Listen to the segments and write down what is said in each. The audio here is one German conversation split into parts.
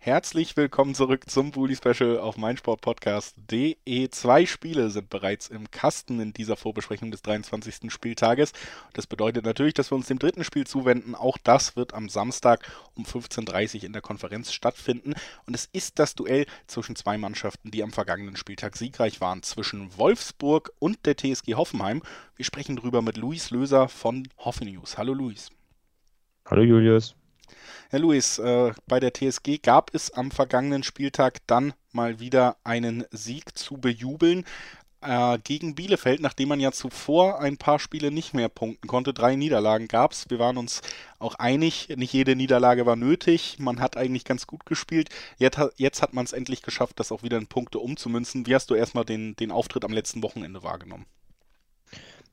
Herzlich willkommen zurück zum Bully Special auf meinsportpodcast.de. Zwei Spiele sind bereits im Kasten in dieser Vorbesprechung des 23. Spieltages. Das bedeutet natürlich, dass wir uns dem dritten Spiel zuwenden. Auch das wird am Samstag um 15.30 Uhr in der Konferenz stattfinden. Und es ist das Duell zwischen zwei Mannschaften, die am vergangenen Spieltag siegreich waren, zwischen Wolfsburg und der TSG Hoffenheim. Wir sprechen darüber mit Luis Löser von Hoffen News. Hallo Luis. Hallo Julius. Herr Luis, äh, bei der TSG gab es am vergangenen Spieltag dann mal wieder einen Sieg zu bejubeln äh, gegen Bielefeld, nachdem man ja zuvor ein paar Spiele nicht mehr punkten konnte. Drei Niederlagen gab es. Wir waren uns auch einig, nicht jede Niederlage war nötig. Man hat eigentlich ganz gut gespielt. Jetzt, jetzt hat man es endlich geschafft, das auch wieder in Punkte umzumünzen. Wie hast du erstmal den, den Auftritt am letzten Wochenende wahrgenommen?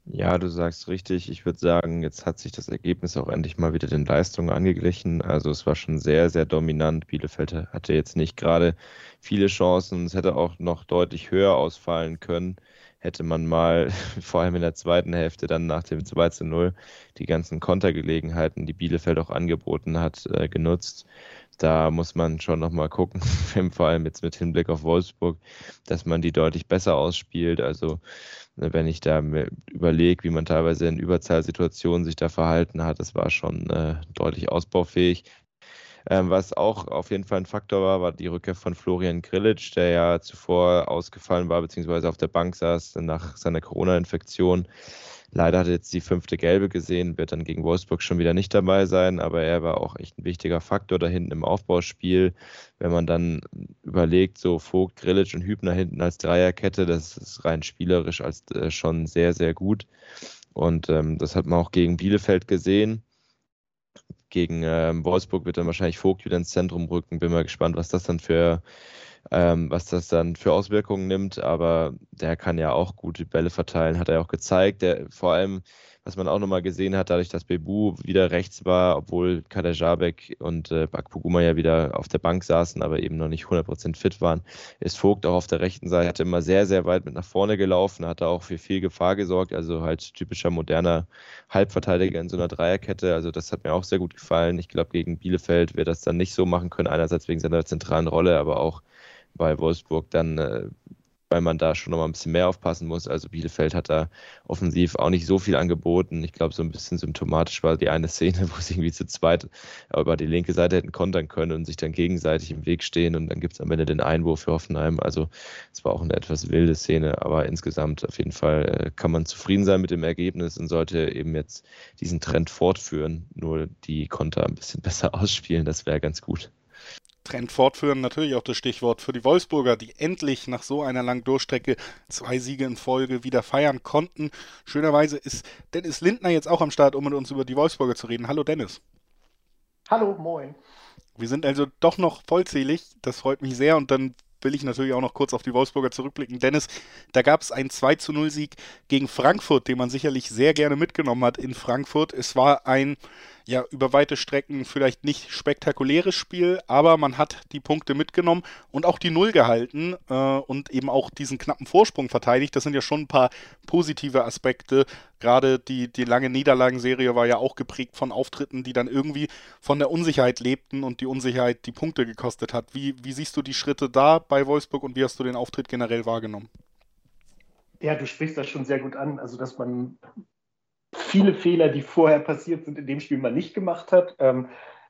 Ja, du sagst richtig. Ich würde sagen, jetzt hat sich das Ergebnis auch endlich mal wieder den Leistungen angeglichen. Also es war schon sehr, sehr dominant. Bielefeld hatte jetzt nicht gerade viele Chancen. Es hätte auch noch deutlich höher ausfallen können. Hätte man mal, vor allem in der zweiten Hälfte, dann nach dem 2 zu 0, die ganzen Kontergelegenheiten, die Bielefeld auch angeboten hat, äh, genutzt da muss man schon nochmal gucken, vor allem jetzt mit Hinblick auf Wolfsburg, dass man die deutlich besser ausspielt. Also wenn ich da überlege, wie man teilweise in Überzahlsituationen sich da verhalten hat, das war schon äh, deutlich ausbaufähig. Ähm, was auch auf jeden Fall ein Faktor war, war die Rückkehr von Florian Grillitsch, der ja zuvor ausgefallen war, beziehungsweise auf der Bank saß nach seiner Corona-Infektion. Leider hat er jetzt die fünfte Gelbe gesehen, wird dann gegen Wolfsburg schon wieder nicht dabei sein, aber er war auch echt ein wichtiger Faktor da hinten im Aufbauspiel. Wenn man dann überlegt, so Vogt, Grillitsch und Hübner hinten als Dreierkette, das ist rein spielerisch als äh, schon sehr, sehr gut. Und ähm, das hat man auch gegen Bielefeld gesehen. Gegen ähm, Wolfsburg wird dann wahrscheinlich Vogt wieder ins Zentrum rücken. Bin mal gespannt, was das dann für ähm, was das dann für Auswirkungen nimmt. Aber der kann ja auch gute Bälle verteilen, hat er auch gezeigt. Der, vor allem, was man auch nochmal gesehen hat, dadurch, dass Bebu wieder rechts war, obwohl Kader Jabek und äh, Bakpuguma ja wieder auf der Bank saßen, aber eben noch nicht 100% fit waren, ist Vogt auch auf der rechten Seite immer sehr, sehr weit mit nach vorne gelaufen, hat da auch für viel Gefahr gesorgt, also halt typischer moderner Halbverteidiger in so einer Dreierkette. Also das hat mir auch sehr gut gefallen. Ich glaube, gegen Bielefeld wird das dann nicht so machen können, einerseits wegen seiner zentralen Rolle, aber auch bei Wolfsburg dann, äh, weil man da schon noch mal ein bisschen mehr aufpassen muss. Also Bielefeld hat da offensiv auch nicht so viel angeboten. Ich glaube, so ein bisschen symptomatisch war die eine Szene, wo sie irgendwie zu zweit über die linke Seite hätten kontern können und sich dann gegenseitig im Weg stehen und dann gibt es am Ende den Einwurf für Hoffenheim. Also es war auch eine etwas wilde Szene, aber insgesamt auf jeden Fall äh, kann man zufrieden sein mit dem Ergebnis und sollte eben jetzt diesen Trend fortführen, nur die Konter ein bisschen besser ausspielen, das wäre ganz gut. Trend fortführen, natürlich auch das Stichwort für die Wolfsburger, die endlich nach so einer langen Durchstrecke zwei Siege in Folge wieder feiern konnten. Schönerweise ist Dennis Lindner jetzt auch am Start, um mit uns über die Wolfsburger zu reden. Hallo Dennis. Hallo, moin. Wir sind also doch noch vollzählig, das freut mich sehr und dann will ich natürlich auch noch kurz auf die Wolfsburger zurückblicken. Dennis, da gab es einen 2 zu 0 Sieg gegen Frankfurt, den man sicherlich sehr gerne mitgenommen hat in Frankfurt. Es war ein ja über weite Strecken vielleicht nicht spektakuläres Spiel, aber man hat die Punkte mitgenommen und auch die Null gehalten äh, und eben auch diesen knappen Vorsprung verteidigt. Das sind ja schon ein paar positive Aspekte. Gerade die, die lange Niederlagenserie war ja auch geprägt von Auftritten, die dann irgendwie von der Unsicherheit lebten und die Unsicherheit die Punkte gekostet hat. Wie, wie siehst du die Schritte da bei Wolfsburg und wie hast du den Auftritt generell wahrgenommen? Ja, du sprichst das schon sehr gut an. Also, dass man viele Fehler, die vorher passiert sind, in dem Spiel mal nicht gemacht hat. Ähm,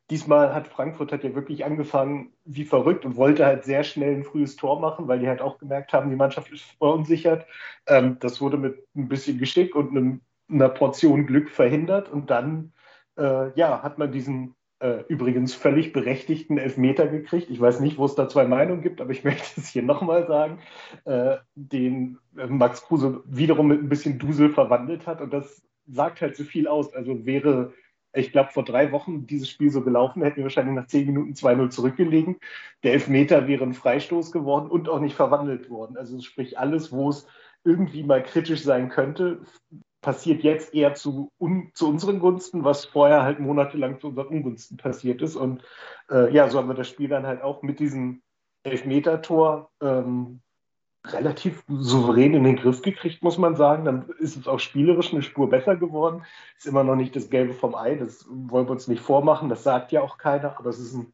diesmal hat Frankfurt hat ja wirklich angefangen wie verrückt und wollte halt sehr schnell ein frühes Tor machen, weil die halt auch gemerkt haben, die Mannschaft ist verunsichert. Ähm, das wurde mit ein bisschen Geschick und einem, einer Portion Glück verhindert und dann äh, ja, hat man diesen äh, übrigens völlig berechtigten Elfmeter gekriegt. Ich weiß nicht, wo es da zwei Meinungen gibt, aber ich möchte es hier nochmal sagen, äh, den äh, Max Kruse wiederum mit ein bisschen Dusel verwandelt hat und das sagt halt so viel aus. Also wäre, ich glaube, vor drei Wochen dieses Spiel so gelaufen, hätten wir wahrscheinlich nach zehn Minuten 2-0 zurückgelegen. Der Elfmeter wäre ein Freistoß geworden und auch nicht verwandelt worden. Also sprich, alles, wo es irgendwie mal kritisch sein könnte, passiert jetzt eher zu, un, zu unseren Gunsten, was vorher halt monatelang zu unseren Ungunsten passiert ist. Und äh, ja, so haben wir das Spiel dann halt auch mit diesem Elfmeter-Tor ähm, relativ souverän in den Griff gekriegt, muss man sagen. Dann ist es auch spielerisch eine Spur besser geworden. Ist immer noch nicht das Gelbe vom Ei, das wollen wir uns nicht vormachen, das sagt ja auch keiner, aber es ist ein,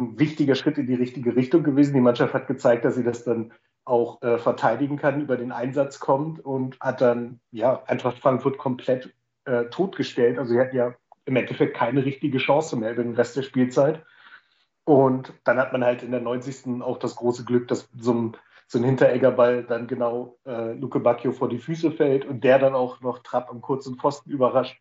ein wichtiger Schritt in die richtige Richtung gewesen. Die Mannschaft hat gezeigt, dass sie das dann auch äh, verteidigen kann, über den Einsatz kommt und hat dann ja Eintracht Frankfurt komplett äh, totgestellt. Also sie hatten ja im Endeffekt keine richtige Chance mehr über den Rest der Spielzeit. Und dann hat man halt in der 90. auch das große Glück, dass so ein, so ein Hintereggerball dann genau äh, Luke Bacchio vor die Füße fällt und der dann auch noch Trapp am kurzen Pfosten überrascht.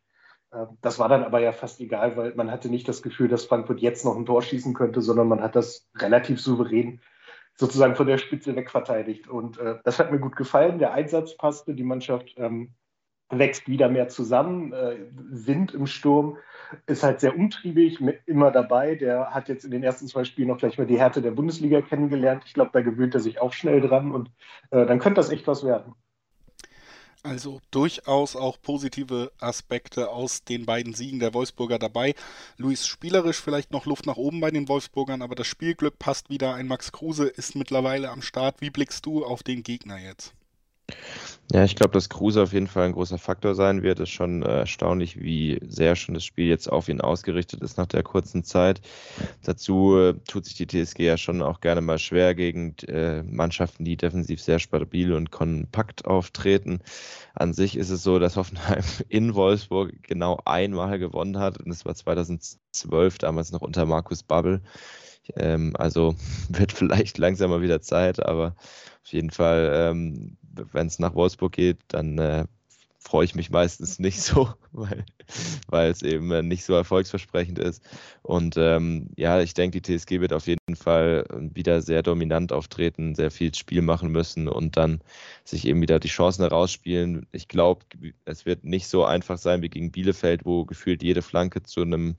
Äh, das war dann aber ja fast egal, weil man hatte nicht das Gefühl, dass Frankfurt jetzt noch ein Tor schießen könnte, sondern man hat das relativ souverän sozusagen von der Spitze wegverteidigt. Und äh, das hat mir gut gefallen. Der Einsatz passte, die Mannschaft ähm, wächst wieder mehr zusammen. Äh, Wind im Sturm ist halt sehr umtriebig, immer dabei. Der hat jetzt in den ersten zwei Spielen noch gleich mal die Härte der Bundesliga kennengelernt. Ich glaube, da gewöhnt er sich auch schnell dran und äh, dann könnte das echt was werden. Also durchaus auch positive Aspekte aus den beiden Siegen der Wolfsburger dabei. Luis spielerisch vielleicht noch Luft nach oben bei den Wolfsburgern, aber das Spielglück passt wieder. Ein Max Kruse ist mittlerweile am Start. Wie blickst du auf den Gegner jetzt? Ja, ich glaube, dass Kruse auf jeden Fall ein großer Faktor sein wird. Es ist schon äh, erstaunlich, wie sehr schon das Spiel jetzt auf ihn ausgerichtet ist nach der kurzen Zeit. Dazu äh, tut sich die TSG ja schon auch gerne mal schwer gegen äh, Mannschaften, die defensiv sehr stabil und kompakt auftreten. An sich ist es so, dass Hoffenheim in Wolfsburg genau einmal gewonnen hat und es war 2012, damals noch unter Markus Babbel. Ähm, also wird vielleicht langsam mal wieder Zeit, aber auf jeden Fall, ähm, wenn es nach Wolfsburg geht, dann äh, freue ich mich meistens nicht so, weil, es eben äh, nicht so erfolgsversprechend ist. Und ähm, ja, ich denke, die TSG wird auf jeden Fall wieder sehr dominant auftreten, sehr viel Spiel machen müssen und dann sich eben wieder die Chancen herausspielen. Ich glaube, es wird nicht so einfach sein wie gegen Bielefeld, wo gefühlt jede Flanke zu einem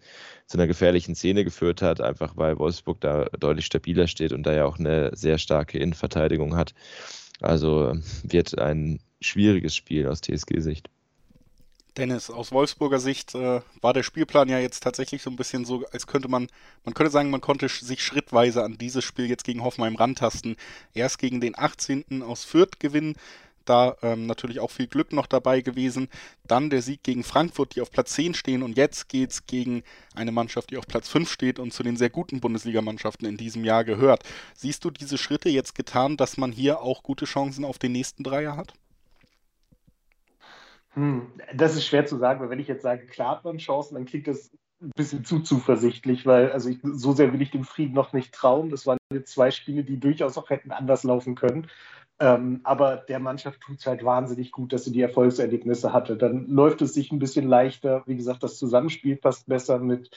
zu einer gefährlichen Szene geführt hat, einfach weil Wolfsburg da deutlich stabiler steht und da ja auch eine sehr starke Innenverteidigung hat. Also wird ein schwieriges Spiel aus TSG-Sicht. Dennis, aus Wolfsburger Sicht äh, war der Spielplan ja jetzt tatsächlich so ein bisschen so, als könnte man, man könnte sagen, man konnte sich schrittweise an dieses Spiel jetzt gegen Hoffenheim rantasten. Erst gegen den 18. aus Fürth gewinnen, da ähm, natürlich auch viel Glück noch dabei gewesen. Dann der Sieg gegen Frankfurt, die auf Platz 10 stehen. Und jetzt geht es gegen eine Mannschaft, die auf Platz 5 steht und zu den sehr guten Bundesligamannschaften in diesem Jahr gehört. Siehst du diese Schritte jetzt getan, dass man hier auch gute Chancen auf den nächsten Dreier hat? Hm, das ist schwer zu sagen, weil wenn ich jetzt sage, klar hat man Chancen, dann klingt das ein bisschen zu zuversichtlich, weil also ich, so sehr will ich dem Frieden noch nicht trauen. Das waren jetzt zwei Spiele, die durchaus auch hätten anders laufen können. Ähm, aber der Mannschaft tut es halt wahnsinnig gut, dass sie die Erfolgserlebnisse hatte. Dann läuft es sich ein bisschen leichter. Wie gesagt, das Zusammenspiel passt besser mit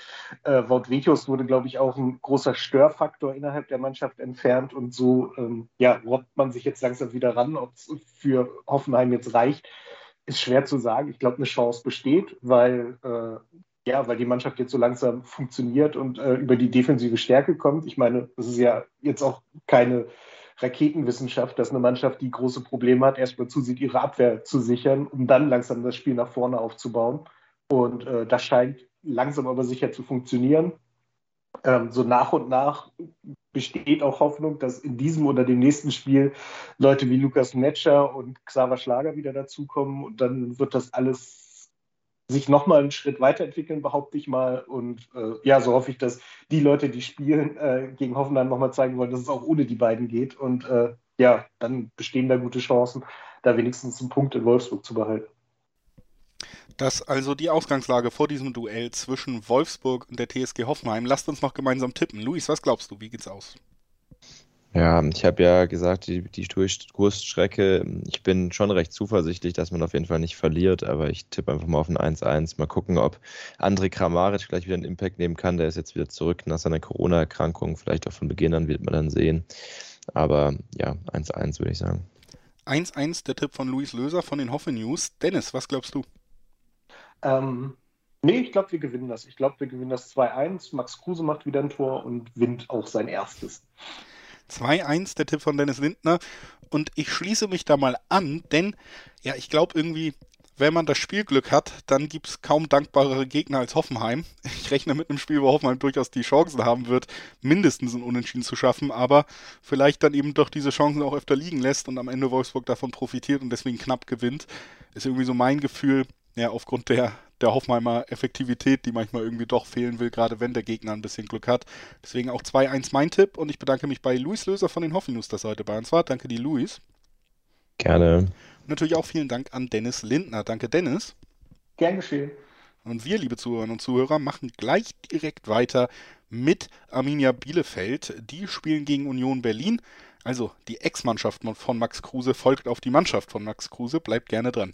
äh, Wout Vetius wurde, glaube ich, auch ein großer Störfaktor innerhalb der Mannschaft entfernt. Und so ähm, ja, robbt man sich jetzt langsam wieder ran. Ob es für Hoffenheim jetzt reicht, ist schwer zu sagen. Ich glaube, eine Chance besteht, weil äh, ja, weil die Mannschaft jetzt so langsam funktioniert und äh, über die defensive Stärke kommt. Ich meine, das ist ja jetzt auch keine Raketenwissenschaft, dass eine Mannschaft, die große Probleme hat, erstmal zusieht, ihre Abwehr zu sichern, um dann langsam das Spiel nach vorne aufzubauen. Und äh, das scheint langsam aber sicher zu funktionieren. Ähm, so nach und nach besteht auch Hoffnung, dass in diesem oder dem nächsten Spiel Leute wie Lukas Netscher und Xaver Schlager wieder dazukommen und dann wird das alles sich nochmal einen Schritt weiterentwickeln, behaupte ich mal. Und äh, ja, so hoffe ich, dass die Leute, die spielen, äh, gegen Hoffenheim nochmal zeigen wollen, dass es auch ohne die beiden geht. Und äh, ja, dann bestehen da gute Chancen, da wenigstens einen Punkt in Wolfsburg zu behalten. Das also die Ausgangslage vor diesem Duell zwischen Wolfsburg und der TSG Hoffenheim. Lasst uns noch gemeinsam tippen. Luis, was glaubst du? Wie geht's aus? Ja, ich habe ja gesagt, die, die Durchstrecke, ich bin schon recht zuversichtlich, dass man auf jeden Fall nicht verliert, aber ich tippe einfach mal auf ein 1-1. Mal gucken, ob André Kramaric vielleicht wieder einen Impact nehmen kann. Der ist jetzt wieder zurück nach seiner Corona-Erkrankung. Vielleicht auch von Beginn an wird man dann sehen. Aber ja, 1-1 würde ich sagen. 1-1 der Tipp von Luis Löser von den Hoffe News. Dennis, was glaubst du? Ähm, nee, ich glaube, wir gewinnen das. Ich glaube, wir gewinnen das 2-1. Max Kruse macht wieder ein Tor und winnt auch sein erstes. 2-1, der Tipp von Dennis Lindner. Und ich schließe mich da mal an, denn ja, ich glaube irgendwie, wenn man das Spielglück hat, dann gibt es kaum dankbarere Gegner als Hoffenheim. Ich rechne mit einem Spiel, wo Hoffenheim durchaus die Chancen haben wird, mindestens ein Unentschieden zu schaffen, aber vielleicht dann eben doch diese Chancen auch öfter liegen lässt und am Ende Wolfsburg davon profitiert und deswegen knapp gewinnt. Ist irgendwie so mein Gefühl, ja, aufgrund der, der Hoffenheimer Effektivität, die manchmal irgendwie doch fehlen will, gerade wenn der Gegner ein bisschen Glück hat. Deswegen auch 2-1 mein Tipp und ich bedanke mich bei Luis Löser von den Hoffi dass er heute bei uns war. Danke dir, Luis. Gerne. Und natürlich auch vielen Dank an Dennis Lindner. Danke, Dennis. Gern geschehen. Und wir, liebe Zuhörerinnen und Zuhörer, machen gleich direkt weiter mit Arminia Bielefeld. Die spielen gegen Union Berlin. Also die Ex-Mannschaft von Max Kruse folgt auf die Mannschaft von Max Kruse. Bleibt gerne dran.